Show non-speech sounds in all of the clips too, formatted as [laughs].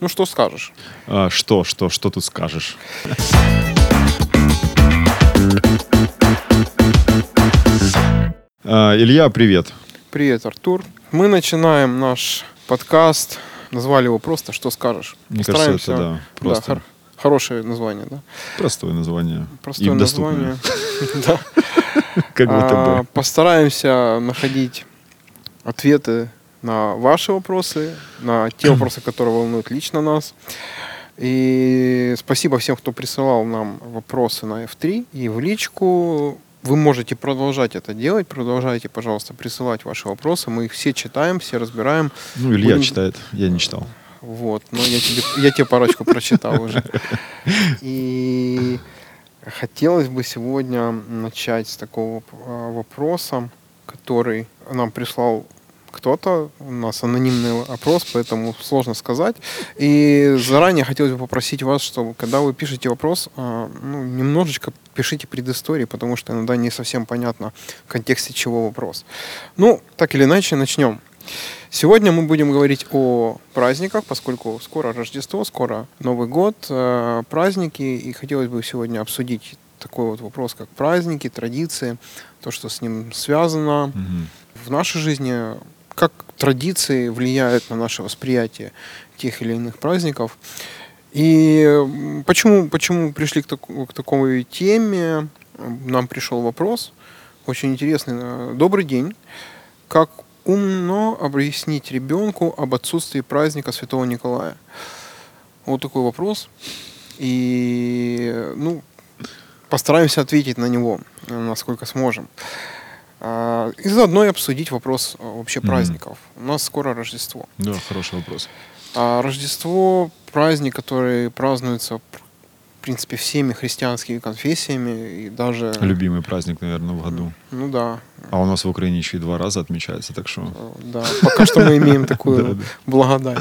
Ну, что скажешь? А, что, что, что тут скажешь? А, Илья, привет. Привет, Артур. Мы начинаем наш подкаст. Назвали его просто «Что скажешь?». Мне кажется, это да, просто. хор- хорошее название, да? Простое название. Простое и доступное. название. [laughs] [laughs] Да. Как будто А, бы. Постараемся находить ответы на ваши вопросы, на те [clears throat] вопросы, которые волнуют лично нас. И спасибо всем, кто присылал нам вопросы на F3 и в личку. Вы можете продолжать это делать. Продолжайте, пожалуйста, присылать ваши вопросы. Мы их все читаем, все разбираем. Ну, Илья будем- читает, я не читал. Вот, но я тебе, я тебе парочку прочитал уже. [laughs] И хотелось бы сегодня начать с такого а, вопроса, который нам прислал кто-то. У нас анонимный опрос, поэтому сложно сказать. И заранее хотелось бы попросить вас, чтобы когда вы пишете вопрос, а, ну, немножечко пишите предыстории, потому что иногда не совсем понятно в контексте чего вопрос. Ну, так или иначе, начнем. Сегодня мы будем говорить о праздниках, поскольку скоро Рождество, скоро Новый год, э, праздники, и хотелось бы сегодня обсудить такой вот вопрос, как праздники, традиции, то, что с ним связано Мгм. в нашей жизни, как традиции влияют на наше восприятие тех или иных праздников. И почему, почему пришли к, таку- к такой теме? Нам пришел вопрос, очень интересный. Э, Добрый день. Как умно объяснить ребенку об отсутствии праздника Святого Николая? Вот такой вопрос. И, ну, постараемся ответить на него, э, насколько сможем. А, И заодно и обсудить вопрос э, вообще праздников. У нас скоро Рождество. Да, хороший вопрос. А Рождество – праздник, который празднуется, в принципе, всеми христианскими конфессиями. И даже... Любимый праздник, наверное, в году. Ну да, А у нас в Украине еще и два раза отмечается, так что... э, да. Пока что мы имеем [laughs] такую благодать.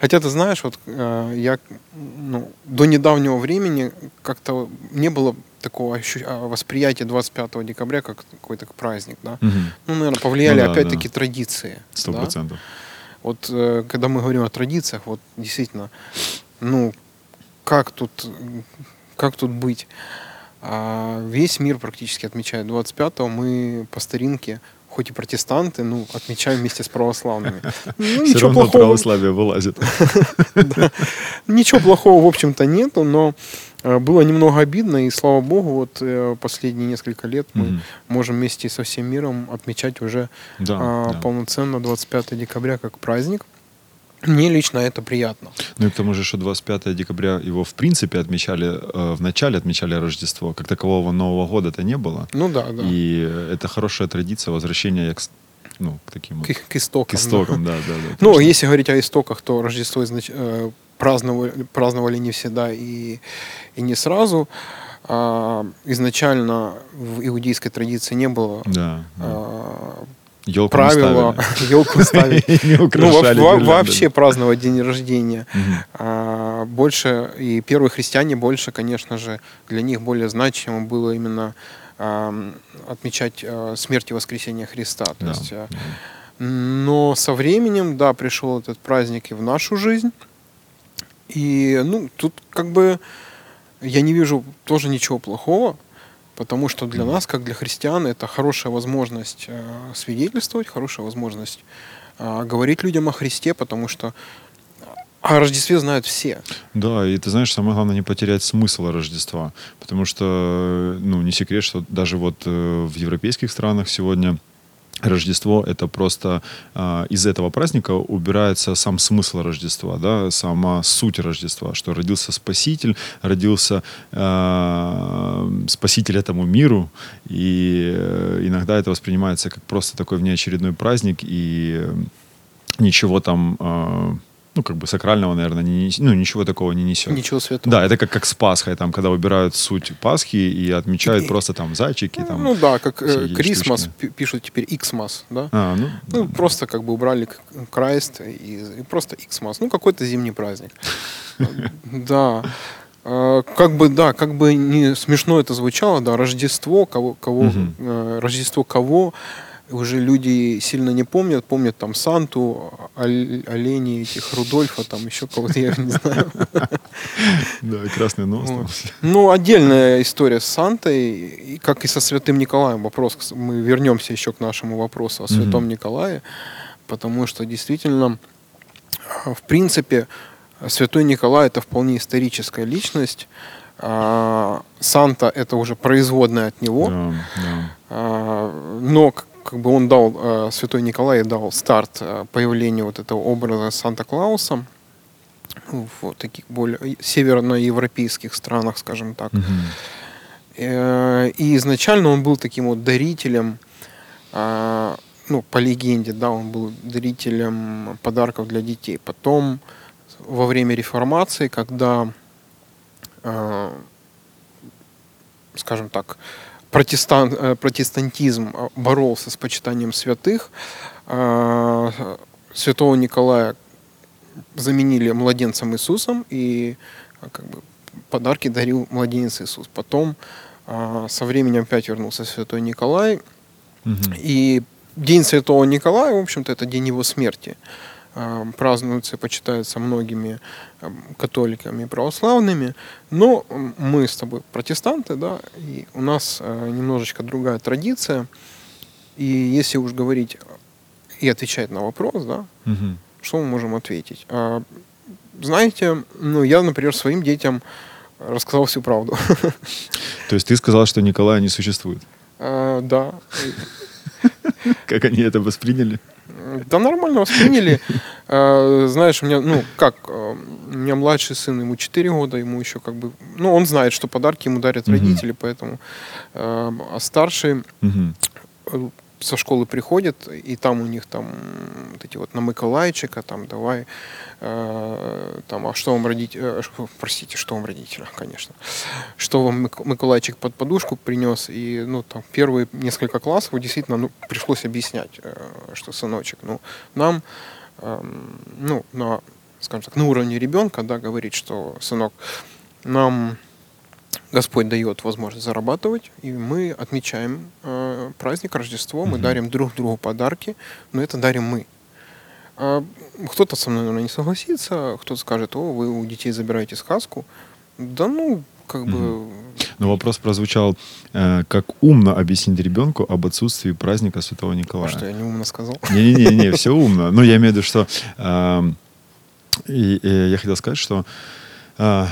Хотя, ты знаешь, вот э, я ну, до недавнего времени как-то не было такого а, восприятия 25 декабря как какой-то праздник, да. Ну, наверное, повлияли Ну опять-таки традиции. Сто процентов. Вот э, когда мы говорим о традициях, вот действительно, ну, как тут, как тут быть? А, весь мир практически отмечает 25-го. Мы по старинке, хоть и протестанты, ну, отмечаем вместе с православными. [laughs] Ну, Все равно плохого, православие вылазит. [laughs] ничего плохого, в общем-то, нету, но э, было немного обидно, и слава богу, вот э, последние несколько лет мы можем вместе со всем миром отмечать уже а, полноценно 25 декабря как праздник. Мне лично это приятно. Ну и к тому же, что 25 декабря его в принципе отмечали, э, в начале отмечали Рождество. Как такового Нового года-то не было. Ну да, да. И это хорошая традиция возвращения к, ну, к таким вот- К, к истокам. к да. истокам, да, да, да. Ну, точно. если говорить о истоках, то Рождество изнач- э, праздновали, праздновали не всегда и, и не сразу. А, изначально в иудейской традиции не было Да. а, Елку правила елку [laughs] ставить. [laughs] Ну, вообще праздновать день рождения. А, больше, и первые христиане больше, конечно же, для них более значимо было именно отмечать а, смерть и воскресение Христа. То есть, да. но со временем, да, пришел этот праздник и в нашу жизнь. И, ну, тут как бы я не вижу тоже ничего плохого, потому что для нас, как для христиан, это хорошая возможность э, свидетельствовать, хорошая возможность э, говорить людям о Христе, потому что о Рождестве знают все. Да, и ты знаешь, самое главное не потерять смысл Рождества, потому что, ну, не секрет, что даже вот э, в европейских странах сегодня Рождество это просто а, из этого праздника убирается сам смысл Рождества, да, сама суть Рождества, что родился Спаситель, родился а, Спаситель этому миру, и э, иногда это воспринимается как просто такой внеочередной праздник, и э, ничего там, а, ну, как бы сакрального, наверное, не, ну, ничего такого не несет. Ничего святого. Да, это как, как с Пасхой, там, когда убирают суть Пасхи и отмечают И- просто там зайчики. Там, ну да, как э, Крисмас пишут теперь Иксмас, да? А, ну, Ну, да. просто как бы убрали Крайст и, и просто Иксмас. Ну, какой-то зимний праздник. [laughs] Да. Э, Как бы, да, как бы не смешно это звучало, да, Рождество, кого, кого, э, Рождество кого, уже люди сильно не помнят, помнят там Санту, оленей этих, Рудольфа, там еще кого-то, я не знаю. [laughs] Да, и красный нос. Ну, отдельная история с Сантой, как и со Святым Николаем. Вопрос, мы вернемся еще к нашему вопросу о Святом. Николае, потому что действительно, а, в принципе, Святой Николай это вполне историческая личность. А, Санта это уже производная от него. Да, да. А, но как бы он дал, а, Святой Николай дал старт а, появлению вот этого образа Санта-Клауса в таких более северноевропейских странах, скажем так. Э, И изначально он был таким вот дарителем, ну, по легенде, да, он был дарителем подарков для детей. Потом, во время реформации, когда, скажем так, протестан, э, протестантизм а, боролся с почитанием святых, а, святого Николая заменили младенцем Иисусом, и а, как бы подарки дарил младенец Иисус. Потом а, со временем опять вернулся святой Николай, Мгм. и День Святого Николая, в общем-то, это день его смерти. А, Празднуется и почитается многими ам, католиками и православными. Но мы с тобой протестанты, да, и у нас а, немножечко другая традиция. И если уж говорить и отвечать на вопрос, да, Мгм. что мы можем ответить? А, Знаете, ну, я, например, своим детям рассказал всю правду. [laughs] То есть ты сказал, что Николая не существует. А, Да, [laughs] Как они это восприняли? Да нормально восприняли. [laughs] Э, Знаешь, у меня, ну, как, э, у меня младший сын, ему 4 года, ему еще как бы, ну, он знает, что подарки ему дарят родители, поэтому, э, а старший со школы приходит, и там у них там вот эти вот на Миколайчика, там давай, э, там, а что вам родители, простите, что вам родители, [laughs] конечно, что вам Мик- Миколайчик под подушку принес, и, ну, там, первые несколько классов действительно, ну, пришлось объяснять, э, что, сыночек, ну, нам, эм, ну, на, скажем так, на уровне ребенка, да, говорить, что, сынок, нам Господь дает возможность зарабатывать, и мы отмечаем э, праздник Рождество, мы Мгм. дарим друг другу подарки, но это дарим мы. А, кто-то со мной, наверное, не согласится, кто-то скажет, о, вы у детей забираете сказку. Да ну, как бы... Но вопрос прозвучал, э, как умно объяснить ребенку об отсутствии праздника Святого Николая. Что я не умно сказал? Не-не-не, все [laughs] умно. Ну, я имею в виду, что и, и я хотел сказать, что э,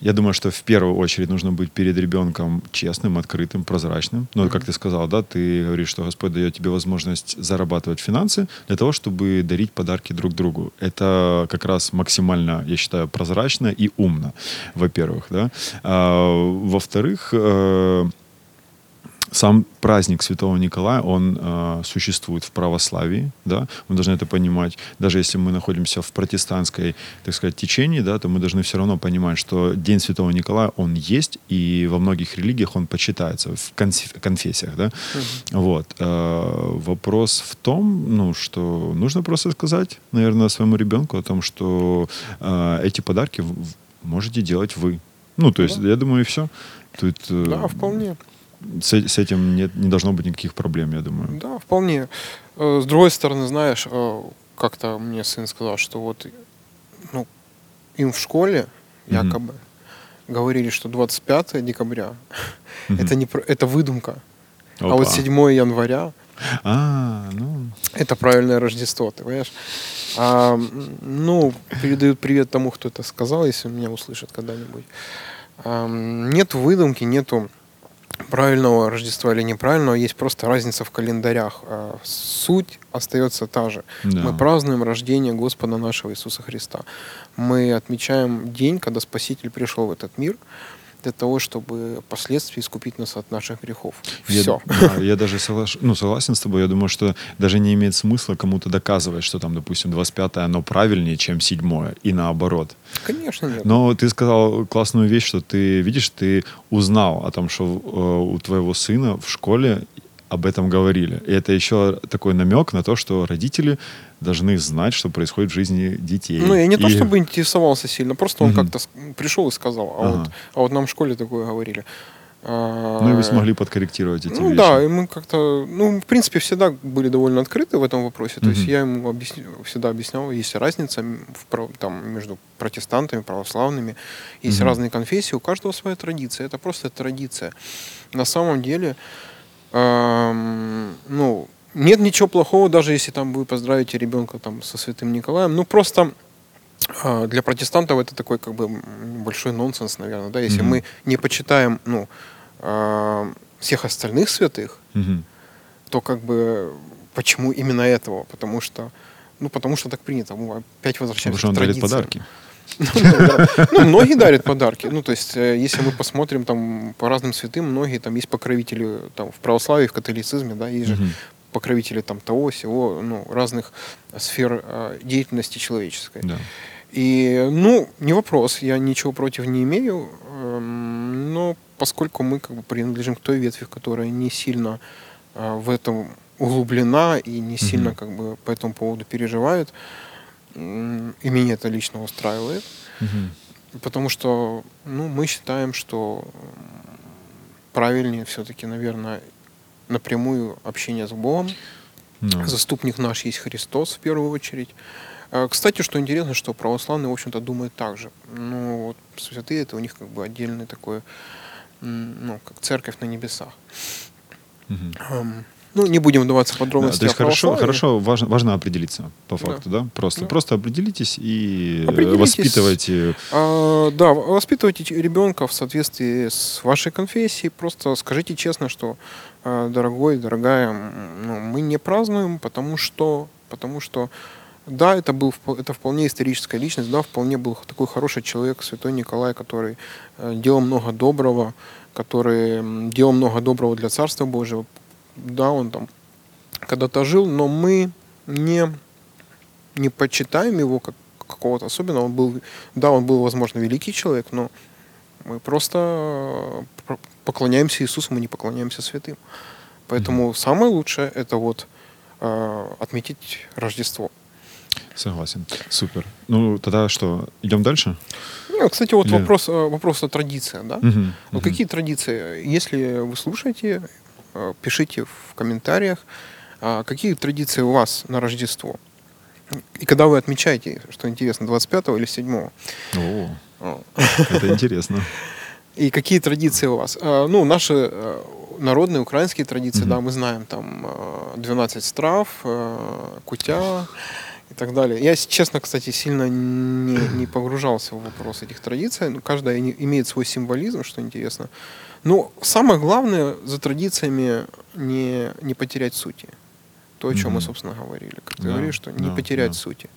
я думаю, что в первую очередь нужно быть перед ребенком честным, открытым, прозрачным. Ну, как ты сказал, да, ты говоришь, что Господь дает тебе возможность зарабатывать финансы для того, чтобы дарить подарки друг другу. Это как раз максимально, я считаю, прозрачно и умно, во-первых, да. А, во-вторых, э, сам праздник Святого Николая, он э, существует в православии, да, мы должны это понимать. Даже если мы находимся в протестантской, так сказать, течении, да, то мы должны все равно понимать, что День Святого Николая, он есть, и во многих религиях он почитается, в конф- конфессиях, да. Вот. Э, вопрос в том, ну, что нужно просто сказать, наверное, своему ребенку о том, что э, эти подарки можете делать вы. Ну, то есть, Да. я думаю, и все. Тут, э, Да, вполне. С, с этим нет, не должно быть никаких проблем, я думаю. Да, вполне. Э, С другой стороны, знаешь, э, как-то мне сын сказал, что вот ну, им в школе якобы говорили, что 25 декабря [laughs] Мгм. это, не, это выдумка. А Опа. вот 7 января А, ну, это правильное Рождество, ты понимаешь? А, ну, передают привет тому, кто это сказал, если меня услышат когда-нибудь. А, нет выдумки, нету правильного Рождества или неправильного, есть просто разница в календарях. А суть остается та же. да. Мы празднуем рождение Господа нашего Иисуса Христа. Мы отмечаем день, когда Спаситель пришел в этот мир для того, чтобы впоследствии искупить нас от наших грехов. Я, Все. да, я даже соглаш- ну, согласен с тобой. Я думаю, что даже не имеет смысла кому-то доказывать, что там, допустим, 25 оно правильнее, чем 7 и наоборот. Конечно, нет. Но ты сказал классную вещь, что ты, видишь, ты узнал о том, что э, у твоего сына в школе об этом говорили. И это еще такой намек на то, что родители должны знать, что происходит в жизни детей. Ну, я не то И- чтобы интересовался сильно, просто он Мгм. как-то пришел и сказал, а, Ага. вот, а вот нам в школе такое говорили. А, Ну и вы смогли подкорректировать эти Ну вещи. да, и мы как-то, ну, в принципе, всегда были довольно открыты в этом вопросе. То есть я ему объясни- всегда объяснял, есть разница в там, между протестантами, православными. Есть Мгм. разные конфессии, у каждого своя традиция. Это просто традиция. На самом деле, эм, ну, нет ничего плохого, даже если там вы поздравите ребенка там со Святым Николаем. Ну, просто для протестантов это такой как бы большой нонсенс, наверное, да, если Мгм. мы не почитаем, ну, а, всех остальных святых, Мгм. то как бы почему именно этого? Потому что, ну, потому что так принято. Мы опять Потому возвращаемся что он к дарит подарки. [laughs] Ну, многие дарят подарки. Ну, то есть, э, если мы посмотрим там по разным святым, многие там есть покровители там в православии, в католицизме, да, есть же покровители там того, всего, ну, разных сфер э, деятельности человеческой. Да. И, ну, не вопрос, я ничего против не имею, эм, но поскольку мы как бы принадлежим к той ветви, которая не сильно э, в этом углублена и не сильно как бы по этому поводу переживает, и меня это лично устраивает, потому что, ну, мы считаем, что правильнее все-таки, наверное, напрямую общение с Богом, Ну, Заступник наш есть Христос в первую очередь. Э, Кстати, что интересно, что православные, в общем-то, думают так же. Ну, вот святые это у них как бы отдельный такой, ну, как церковь на небесах. Эм, Ну, не будем вдаваться в Да, подробности то есть хорошо, хорошо, важно, важно определиться по Да. факту, да? Просто, Да. просто определитесь и э, Определитесь. воспитывайте. А, да, воспитывайте ребенка в соответствии с вашей конфессией. Просто скажите честно, что, а, дорогой, дорогая, ну, мы не празднуем, потому что, потому что, да, это был это вполне историческая личность, да, вполне был такой хороший человек, святой Николай, который э, делал много доброго, который делал много доброго для Царства Божьего. Да, он там когда-то жил, но мы не не почитаем его как какого-то особенного. Он был, да, он был, возможно, великий человек, но мы просто э, поклоняемся Иисусу, мы не поклоняемся святым. Поэтому самое лучшее это вот э, отметить Рождество. Согласен. Супер. Ну, тогда что, идем дальше? Ну, кстати, вот Или- вопрос, э, вопрос о традициях, да? Мгм, Ну, мгм. какие традиции? Если вы слушаете, э, пишите в комментариях, а, какие традиции у вас на Рождество. И когда вы отмечаете, что интересно, 25 или 7? О, О. это интересно. [laughs] И какие традиции у вас? А, Ну, наши э, народные украинские традиции, да, мы знаем, там э, 12 страв, кутя и так далее. Я, честно, кстати, сильно не, не погружался в вопрос этих традиций. Ну, каждая имеет свой символизм, что интересно. Но самое главное за традициями не, не потерять сути. То, о чем мы, Мгм. собственно, говорили. Как ты Да, говоришь, что не да, потерять да. сути.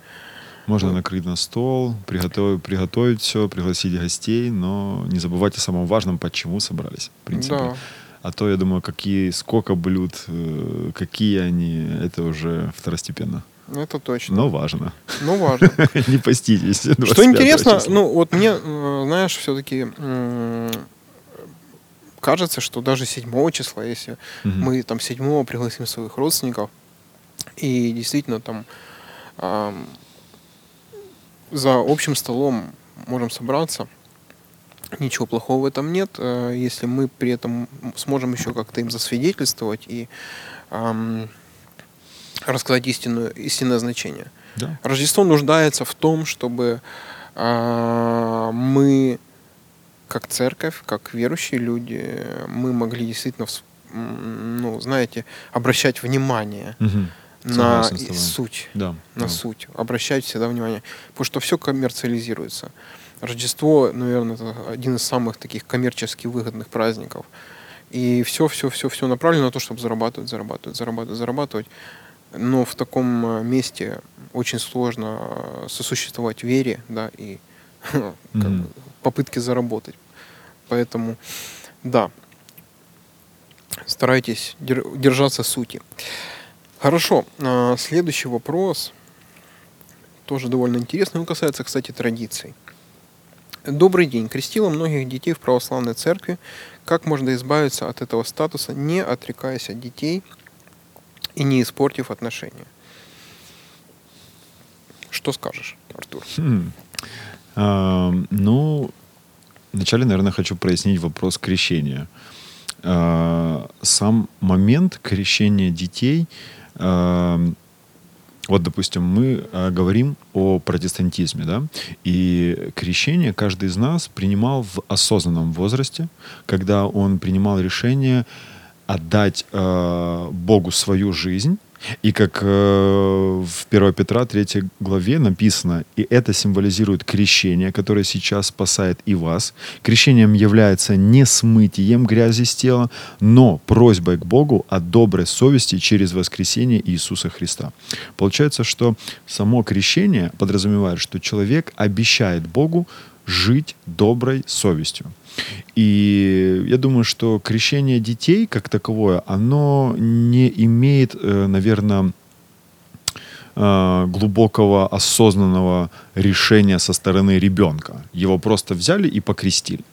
Можно Ну. накрыть на стол, приготовить, приготовить все, пригласить гостей, но не забывайте о самом важном, почему собрались, в принципе. Да. А то, я думаю, какие, сколько блюд, э, какие они, это уже второстепенно. Это точно. Но важно. Ну, важно. [laughs] Не поститесь. Что 25 интересно, числа. ну вот мне, э, знаешь, все-таки кажется, что даже 7 числа, если мы там 7 пригласим своих родственников, и действительно там ам, за общим столом можем собраться, ничего плохого в этом нет, э, если мы при этом сможем еще как-то им засвидетельствовать и рассказать истинную, истинное значение. Да. Рождество нуждается в том, чтобы а, мы, как церковь, как верующие люди, мы могли действительно, ну, знаете, обращать внимание Мгм. на суть, Да. на да. суть, обращать всегда внимание, потому что все коммерциализируется. Рождество, наверное, это один из самых таких коммерчески выгодных праздников. И все, все, все, все направлено на то, чтобы зарабатывать, зарабатывать, зарабатывать, зарабатывать. Но в таком э, месте очень сложно э, сосуществовать вере, да, и [laughs] как бы попытки заработать. Поэтому, да, старайтесь дер- держаться сути. Хорошо, а, следующий вопрос тоже довольно интересный. Он касается, кстати, традиций. Добрый день. Крестила многих детей в православной церкви. Как можно избавиться от этого статуса, не отрекаясь от детей и не испортив отношения? Что скажешь, Артур? Хм. А, ну, вначале, наверное, хочу прояснить вопрос крещения. Э, сам момент крещения детей, э, вот, допустим, мы э, говорим о протестантизме, да, и крещение каждый из нас принимал в осознанном возрасте, когда он принимал решение отдать Богу свою жизнь и как э, в 1 Петра 3 главе написано, и это символизирует крещение, которое сейчас спасает и вас. Крещением является не смытием грязи с тела, но просьбой к Богу о доброй совести через воскресение Иисуса Христа. Получается, что само крещение подразумевает, что человек обещает Богу жить доброй совестью. И я думаю, что крещение детей как таковое, оно не имеет, э, наверное, э, глубокого осознанного решения со стороны ребенка. Его просто взяли и покрестили.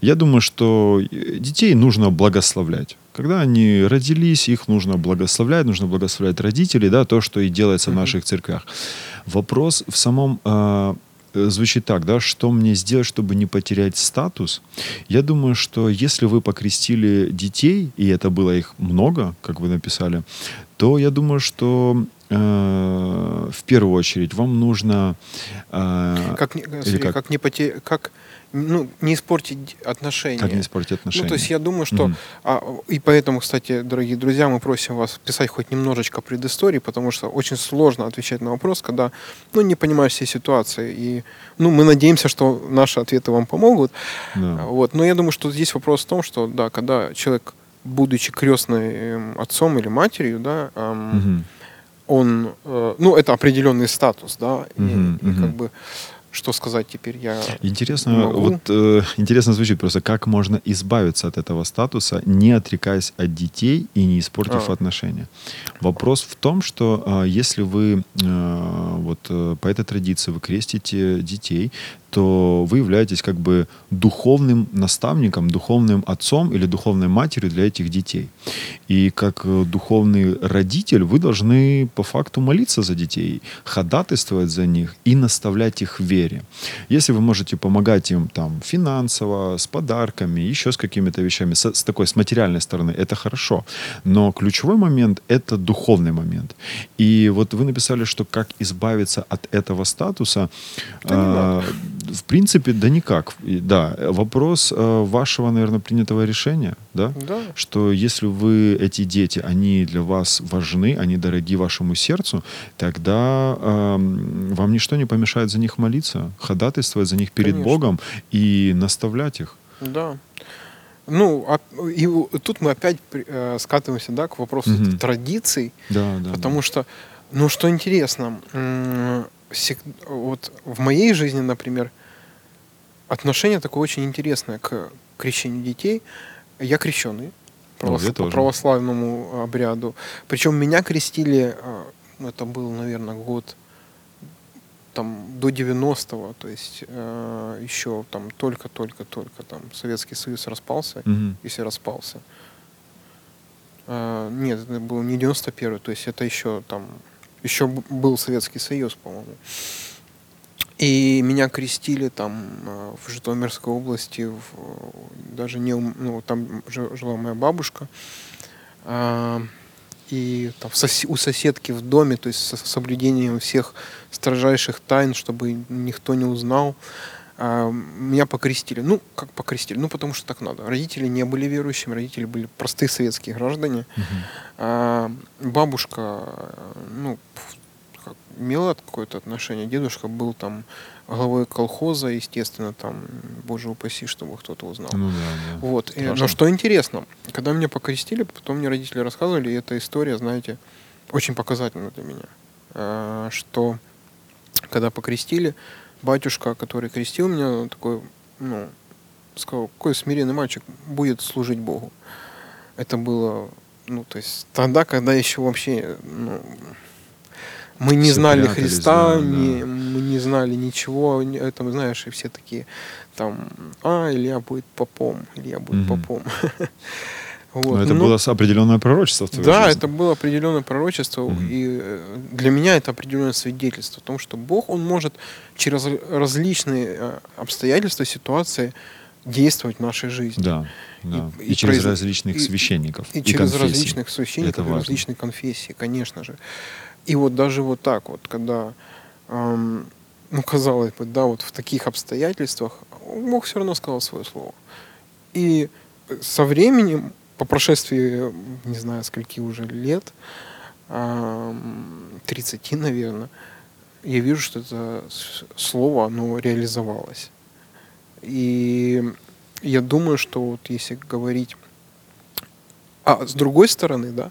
Я думаю, что детей нужно благословлять. Когда они родились, их нужно благословлять, нужно благословлять родителей, да, то, что и делается в наших церквях. Вопрос в самом э, Э, звучит так, да, что мне сделать, чтобы не потерять статус? Я думаю, что если вы покрестили детей, и это было их много, как вы написали, то я думаю, что э, в первую очередь вам нужно... Э, как, смотри, как? как не потерять... Как ну, не испортить отношения. Как не испортить отношения. Ну, то есть я думаю, что... Mm-hmm. А, и поэтому, кстати, дорогие друзья, мы просим вас писать хоть немножечко предыстории, потому что очень сложно отвечать на вопрос, когда, ну, не понимаешь всей ситуации. И, ну, мы надеемся, что наши ответы вам помогут. Yeah. Вот. Но я думаю, что здесь вопрос в том, что, да, когда человек, будучи крестным эм, отцом или матерью, да, эм, mm-hmm. он... Э, ну, это определенный статус, да, mm-hmm. и, и как бы что сказать теперь я интересно могу. вот э, интересно звучит просто как можно избавиться от этого статуса не отрекаясь от детей и не испортив а. отношения вопрос в том что э, если вы э, вот э, по этой традиции вы крестите детей то вы являетесь как бы духовным наставником, духовным отцом или духовной матерью для этих детей. И как э, духовный родитель вы должны по факту молиться за детей, ходатайствовать за них и наставлять их в вере. Если вы можете помогать им там финансово, с подарками, еще с какими-то вещами, с, с такой, с материальной стороны, это хорошо. Но ключевой момент — это духовный момент. И вот вы написали, что как избавиться от этого статуса. Да, в принципе, да никак. Да, вопрос э, вашего, наверное, принятого решения, да? Да. Что если вы, эти дети, они для вас важны, они дороги вашему сердцу, тогда э, вам ничто не помешает за них молиться, ходатайствовать за них перед Конечно. Богом и наставлять их. Да. Ну, а, и тут мы опять э, скатываемся, да, к вопросу угу. традиций. Да, да. Потому да. что, ну, что интересно, вот в моей жизни, например, отношение такое очень интересное к крещению детей. Я крещеный правос... ну, по православному обряду. Причем меня крестили, ну, это был, наверное, год там до 90-го, то есть э, еще там только-только-только там Советский Союз распался, угу. если распался. Э, нет, это был не 91-й, то есть это еще там еще был Советский Союз, по-моему. И меня крестили там э, в Житомирской области, в, даже не, ну, там жила моя бабушка, а, и там сос, у соседки в доме, то есть с соблюдением всех строжайших тайн, чтобы никто не узнал, а, меня покрестили. Ну, как покрестили? Ну, потому что так надо. Родители не были верующими, родители были простые советские граждане. Uh-huh. Бабушка, ну, имела какое-то отношение. Дедушка был там главой колхоза, естественно, там, боже упаси, чтобы кто-то узнал. Ну, да, да. Вот. И, но что интересно, когда меня покрестили, потом мне родители рассказывали, и эта история, знаете, очень показательна для меня, а, что когда покрестили, батюшка, который крестил меня, такой, ну, сказал, какой смиренный мальчик будет служить Богу. Это было, ну, то есть тогда, когда еще вообще, ну, мы не знали Христа, не, да. мы не знали ничего, это, знаешь, и все такие там, а, Илья будет попом, Илья будет угу. попом. [laughs] Вот. Но это ну, было определенное пророчество Да, жизни. это было определенное пророчество, угу. и э, для меня это определенное свидетельство о том, что Бог, Он может через различные э, обстоятельства, ситуации действовать в нашей жизни. Да, да. И, И- и через произ- различных и- священников. И, через конфессий. различных священников, Это и важно. различных конфессий, конечно же. И вот даже вот так вот, когда, эм, ну, казалось бы, да, вот в таких обстоятельствах Бог все равно сказал свое слово. И со временем, по прошествии, не знаю, скольки уже лет, эм, 30, наверное, я вижу, что это слово, оно реализовалось. И я думаю, что вот если говорить... А с другой стороны, да,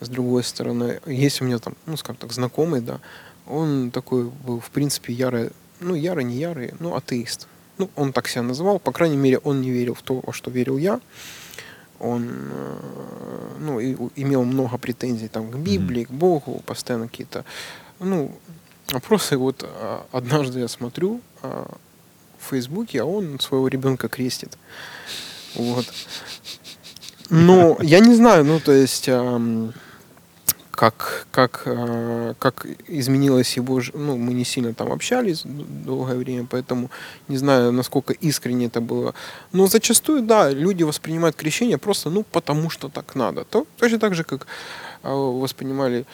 с другой стороны, есть у меня там, ну, скажем так, знакомый, да, он такой был, в принципе, ярый, ну, ярый, не ярый, ну, атеист. Ну, он так себя называл, по крайней мере, он не верил в то, во что верил я. Он, э, ну, и, имел много претензий там к Библии, к Богу, постоянно какие-то, ну, вопросы. Вот а, однажды я смотрю а, в Фейсбуке, а он своего ребенка крестит. Вот. Ну, я не знаю, ну, то есть, ам, как, как, а, как изменилось его... Ну, мы не сильно там общались долгое время, поэтому не знаю, насколько искренне это было. Но зачастую, да, люди воспринимают крещение просто, ну, потому что так надо. То, точно так же, как а, воспринимали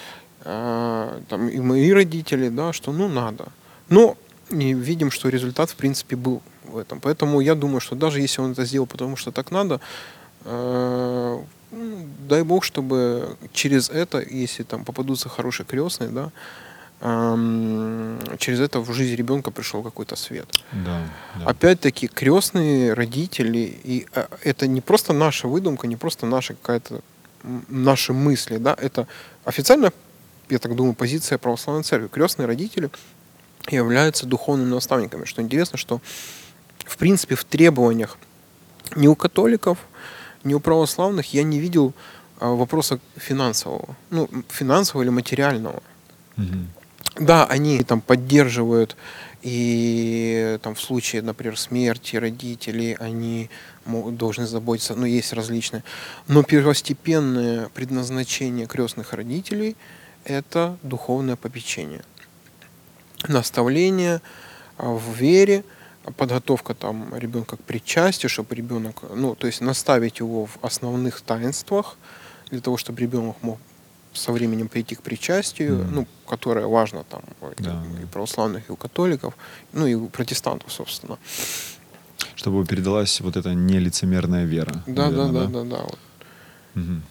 а, там, и мои родители, да, что, ну, надо. Но и видим, что результат, в принципе, был в этом. Поэтому я думаю, что даже если он это сделал, потому что так надо, э, дай бог, чтобы через это, если там попадутся хорошие крестные, да, эм, через это в жизнь ребенка пришел какой-то свет. Да, да. Опять-таки, крестные родители, и э, это не просто наша выдумка, не просто наша какая-то наши мысли, да, это официально, я так думаю, позиция православной церкви. Крестные родители являются духовными наставниками. Что интересно, что в принципе в требованиях ни у католиков, ни у православных я не видел а, вопроса финансового, ну финансового или материального. Мгм. Да, они там поддерживают и там в случае, например, смерти родителей, они могут, должны заботиться, ну, есть различные. Но первостепенное предназначение крестных родителей – это духовное попечение. Наставление а, в вере, подготовка там ребенка к причастию, чтобы ребенок, ну, то есть наставить его в основных таинствах, для того, чтобы ребенок мог со временем прийти к причастию, Мгм. ну, которое важно там и Да. православных, и у католиков, ну и у протестантов, собственно. Чтобы передалась вот эта нелицемерная вера. Да, да, наверное, да, да, да. Вот, Мгм.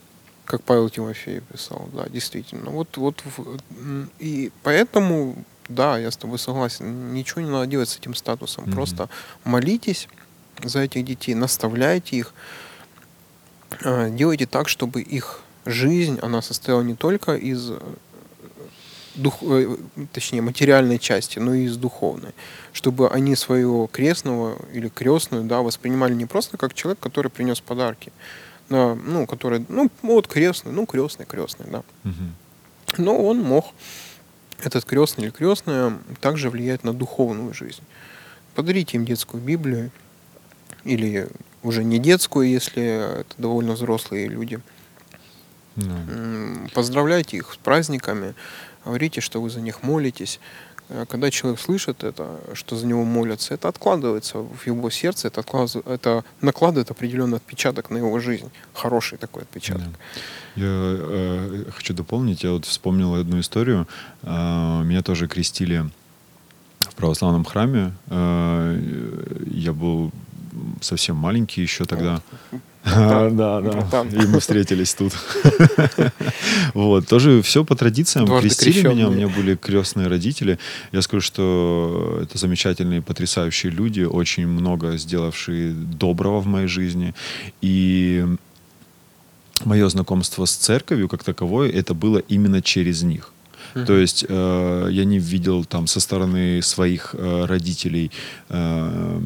Как Павел Тимофеев писал, да, действительно. Вот, вот, и поэтому, да, я с тобой согласен, ничего не надо делать с этим статусом. Мгм. Просто молитесь за этих детей, наставляйте их, э, делайте так, чтобы их жизнь, она состояла не только из э, дух, э, точнее, материальной части, но и из духовной. Чтобы они своего крестного или крестную, да, воспринимали не просто как человек, который принес подарки, да, ну, который, ну, вот крестный, ну, крестный, крестный, да. Мгм. Но он мог, этот крестный или крестная, также влиять на духовную жизнь. Подарите им детскую Библию, или уже не детскую, если это довольно взрослые люди. Да. Поздравляйте их с праздниками, говорите, что вы за них молитесь. Э, Когда человек слышит это, что за него молятся, это откладывается в его сердце, это, это накладывает определенный отпечаток на его жизнь. Хороший такой отпечаток. Да. Я э, хочу дополнить, я вот вспомнил одну историю. А, меня тоже крестили в православном храме. А, я был совсем маленький еще тогда. Да, да. Братан. И мы встретились тут. [laughs] Вот, тоже все по традициям. Дважды Крестили меня, у меня были крестные родители. Я скажу, что это замечательные, потрясающие люди, очень много сделавшие доброго в моей жизни. И мое знакомство с церковью как таковой, это было именно через них. То есть э, я не видел там со стороны своих э, родителей э,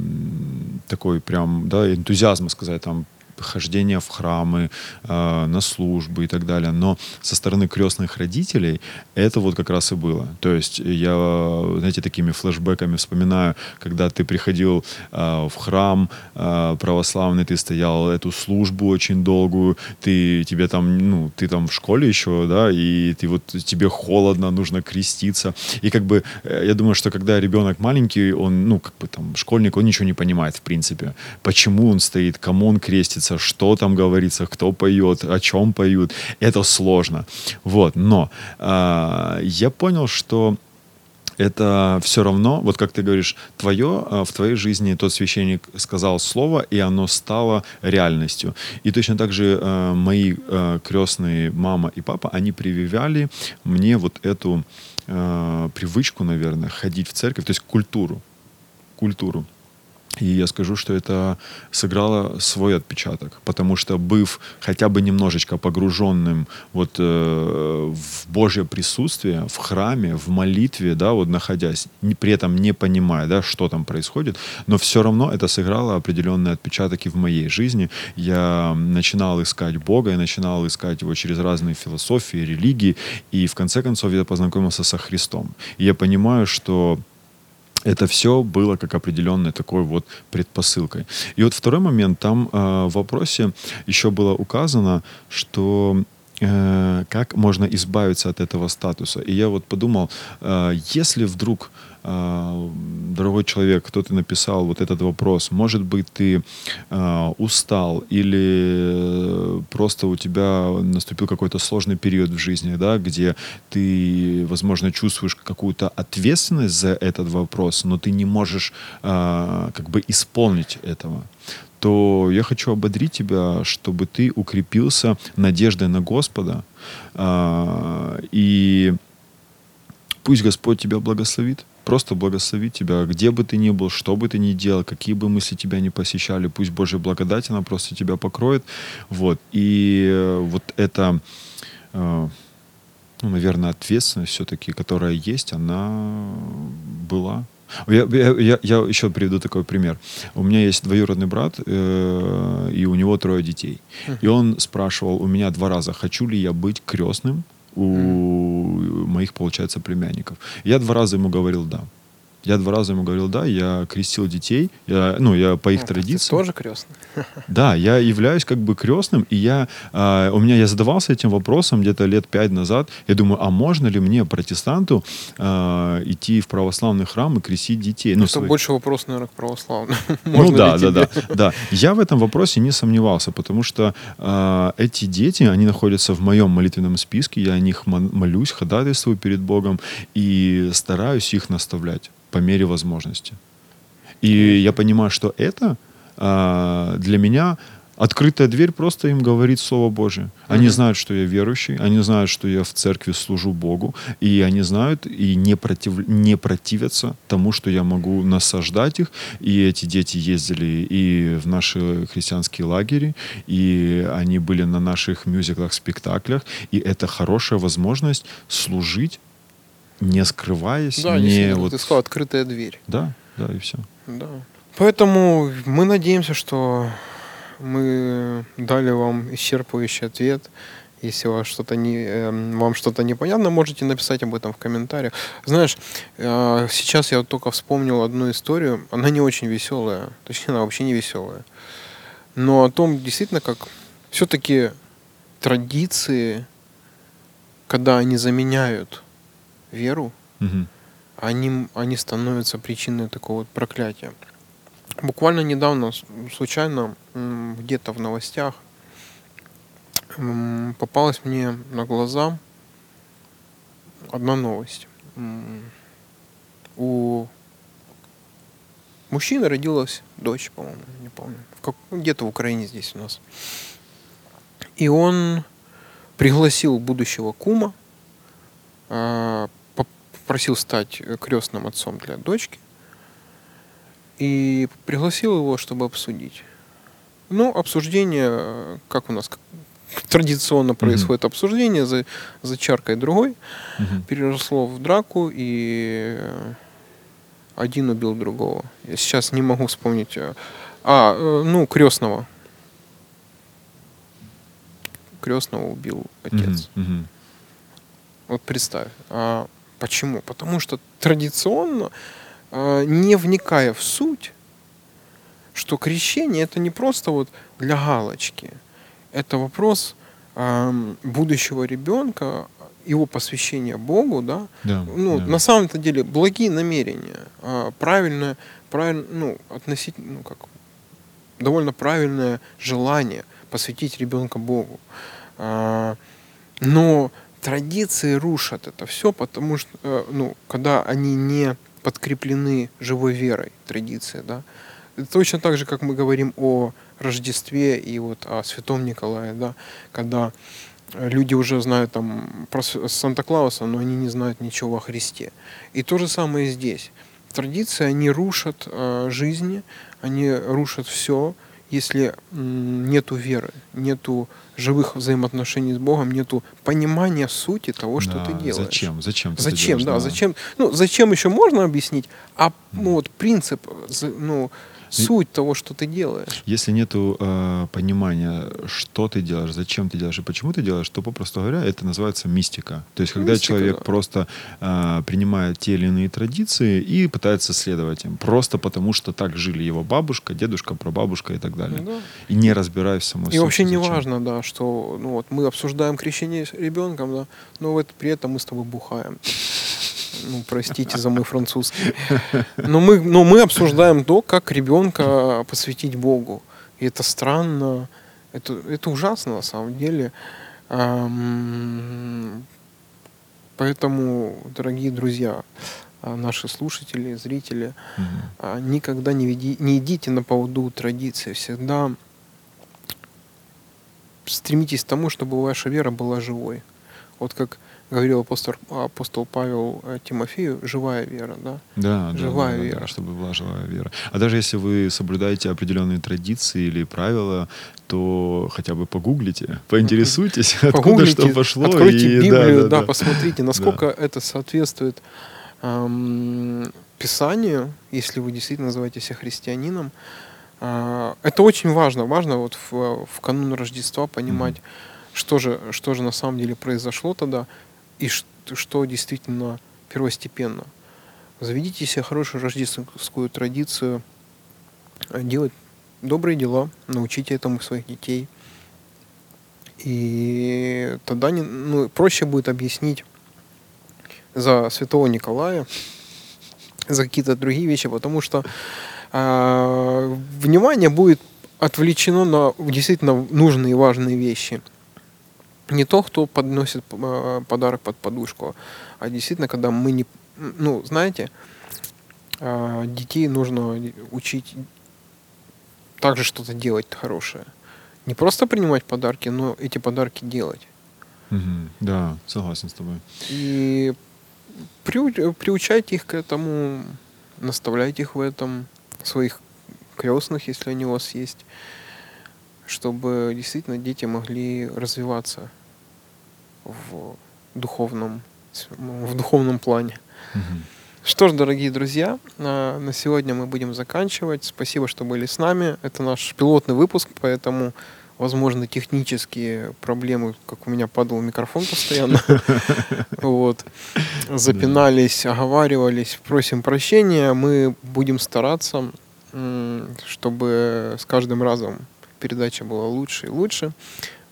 такой прям, да, энтузиазма сказать там хождение в храмы, э, на службы и так далее. Но со стороны крестных родителей это вот как раз и было. То есть я, знаете, такими флешбеками вспоминаю, когда ты приходил э, в храм э, православный, ты стоял эту службу очень долгую, ты тебе там, ну, ты там в школе еще, да, и ты вот тебе холодно, нужно креститься. И как бы я думаю, что когда ребенок маленький, он, ну, как бы там школьник, он ничего не понимает, в принципе. Почему он стоит, кому он крестится, что там говорится, кто поет, о чем поют. Это сложно. Вот, но э, я понял, что это все равно, вот как ты говоришь, твое, а, в твоей жизни тот священник сказал слово, и оно стало реальностью. И точно так же э, мои э, крестные мама и папа, они прививали мне вот эту э, привычку, наверное, ходить в церковь, то есть культуру. Культуру. И я скажу, что это сыграло свой отпечаток, потому что быв хотя бы немножечко погруженным вот э, в Божье присутствие, в храме, в молитве, да, вот находясь, не, при этом не понимая, да, что там происходит, но все равно это сыграло определенный отпечаток и в моей жизни. Я начинал искать Бога, я начинал искать его через разные философии, религии, и в конце концов я познакомился со Христом. И я понимаю, что это все было как определенной такой вот предпосылкой. И вот второй момент, там э, в вопросе еще было указано, что э, как можно избавиться от этого статуса. И я вот подумал, э, если вдруг дорогой человек, кто ты написал вот этот вопрос, может быть, ты э, устал или просто у тебя наступил какой-то сложный период в жизни, да, где ты, возможно, чувствуешь какую-то ответственность за этот вопрос, но ты не можешь э, как бы исполнить этого то я хочу ободрить тебя, чтобы ты укрепился надеждой на Господа. Э, и пусть Господь тебя благословит просто благословить тебя, где бы ты ни был, что бы ты ни делал, какие бы мысли тебя не посещали, пусть Божья благодать, она просто тебя покроет. Вот. И э, вот это, э, ну, наверное, ответственность все-таки, которая есть, она была. Я, я, я, я еще приведу такой пример. У меня есть двоюродный брат, э, и у него трое детей. И он спрашивал у меня два раза, хочу ли я быть крестным у моих, получается, племянников. Я два раза ему говорил «да». Я два раза ему говорил, да, я крестил детей, я, ну, я по их О, традициям. Ты тоже крестный? [laughs] Да, я являюсь как бы крестным, и я, э, у меня, я задавался этим вопросом где-то лет пять назад, я думаю, а можно ли мне, протестанту, э, идти в православный храм и крестить детей? Ну, Это своих... больше вопрос, наверное, к православным. [laughs] ну да, да, да, да. Я в этом вопросе не сомневался, потому что э, эти дети, они находятся в моем молитвенном списке, я о них молюсь, ходатайствую перед Богом и стараюсь их наставлять по мере возможности. И я понимаю, что это а, для меня открытая дверь просто им говорит Слово Божие. Они mm-hmm. знают, что я верующий, они знают, что я в церкви служу Богу, и они знают и не, против, не противятся тому, что я могу насаждать их. И эти дети ездили и в наши христианские лагеря, и они были на наших мюзиклах, спектаклях, и это хорошая возможность служить не скрываясь, да, не вот... ты сказал, открытая дверь. Да, да, и все. Да. Поэтому мы надеемся, что мы дали вам исчерпывающий ответ. Если вас что-то не, эм, вам что-то непонятно, можете написать об этом в комментариях. Знаешь, э, сейчас я вот только вспомнил одну историю. Она не очень веселая. Точнее, она вообще не веселая. Но о том, действительно, как все-таки традиции, когда они заменяют веру, угу. они, они становятся причиной такого вот проклятия. Буквально недавно, случайно, где-то в новостях, попалась мне на глаза одна новость. У мужчины родилась дочь, по-моему, не помню. Как, где-то в Украине здесь у нас. И он пригласил будущего кума попросил стать э, крестным отцом для дочки и пригласил его, чтобы обсудить. Ну, обсуждение, э, как у нас традиционно происходит mm-hmm. обсуждение за, за чаркой другой, mm-hmm. переросло в драку, и э, один убил другого. Я сейчас не могу вспомнить. А, ну, крестного. крестного убил отец. Мгм. Вот представь. А почему? Потому что традиционно, а, не вникая в суть, что крещение это не просто вот для галочки. Это вопрос будущего ребенка, его посвящения Богу, да, Да, ну, да. на самом-то деле, благие намерения, а, правильное, правильно, ну, относительно, ну, как, довольно правильное желание посвятить ребенка Богу. Но традиции рушат это все, потому что, э, ну, когда они не подкреплены живой верой, традиции, да, точно так же, как мы говорим о Рождестве и вот о Святом Николае, да, когда э, люди уже знают там про Санта-Клауса, но они не знают ничего о Христе. И то же самое здесь. Традиции, они рушат э, жизни, они рушат все, если нету веры, нету живых взаимоотношений с Богом, нету понимания сути того, что Да, ты делаешь. Зачем? Зачем? ты Зачем, делаешь? да, зачем? Ну, зачем еще можно объяснить, а ну, вот принцип, ну, суть того, что ты делаешь. Если нету э, понимания, что ты делаешь, зачем ты делаешь и почему ты делаешь, то, попросту говоря, это называется мистика. То есть, когда Мистика, человек да. просто э, принимает те или иные традиции и пытается следовать им, просто потому что так жили его бабушка, дедушка, прабабушка и так далее. Да. И не разбираясь в самой И вообще не зачем. важно, да, что ну, вот мы обсуждаем крещение с ребенком, да, но вот при этом мы с тобой бухаем. Ну, простите за мой французский. Но мы, но мы обсуждаем то, как ребенка посвятить Богу. И это странно, это, это ужасно на самом деле. Поэтому, дорогие друзья, а, наши слушатели, зрители, а, никогда не, веди, не идите на поводу традиции. Всегда стремитесь к тому, чтобы ваша вера была живой. Вот как говорил апостол, апостол Павел э, Тимофею, живая вера, да? Да, да, Живая да, да, вера. да, чтобы была живая вера. А даже если вы соблюдаете определенные традиции или правила, то хотя бы погуглите, поинтересуйтесь, [laughs] откуда Погуглите, что пошло. Откройте и- Библию, да, да. посмотрите, насколько это соответствует ам, Писанию, если вы действительно называете себя христианином. А, это очень важно. Важно вот в, в канун Рождества понимать, что, же, что же на самом деле произошло тогда и что действительно первостепенно. Заведите себе хорошую рождественскую традицию, э, делать добрые дела, научите этому своих детей. И тогда не, ну, проще будет объяснить за святого Николая, за какие-то другие вещи, потому что а, внимание будет отвлечено на действительно нужные и важные вещи. Не то, кто подносит а, подарок под подушку, а действительно, когда мы не... Ну, знаете, а, детей нужно учить также что-то делать хорошее. Не просто принимать подарки, но эти подарки делать. Мгм. Да, согласен с тобой. И приу- приучайте их к этому, наставляйте их в этом, своих крестных, если они у вас есть, чтобы действительно дети могли развиваться в духовном, в духовном плане. Мгм. Что ж, дорогие друзья, а, на сегодня мы будем заканчивать. Спасибо, что были с нами. Это наш пилотный выпуск, поэтому возможно технические проблемы, как у меня падал микрофон постоянно. [laughs] Вот. Запинались, оговаривались. Просим прощения. Мы будем стараться, чтобы с каждым разом передача была лучше и лучше.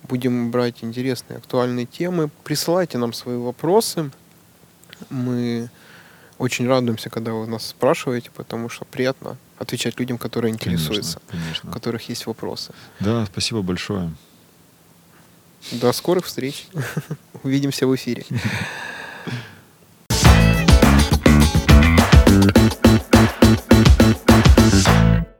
Будем брать интересные, актуальные темы. Присылайте нам свои вопросы. Мы очень радуемся, когда вы нас спрашиваете, потому что приятно отвечать людям, которые интересуются, Конечно, конечно. у которых есть вопросы. Да, спасибо большое. До скорых встреч. [laughs] Увидимся в эфире. [laughs]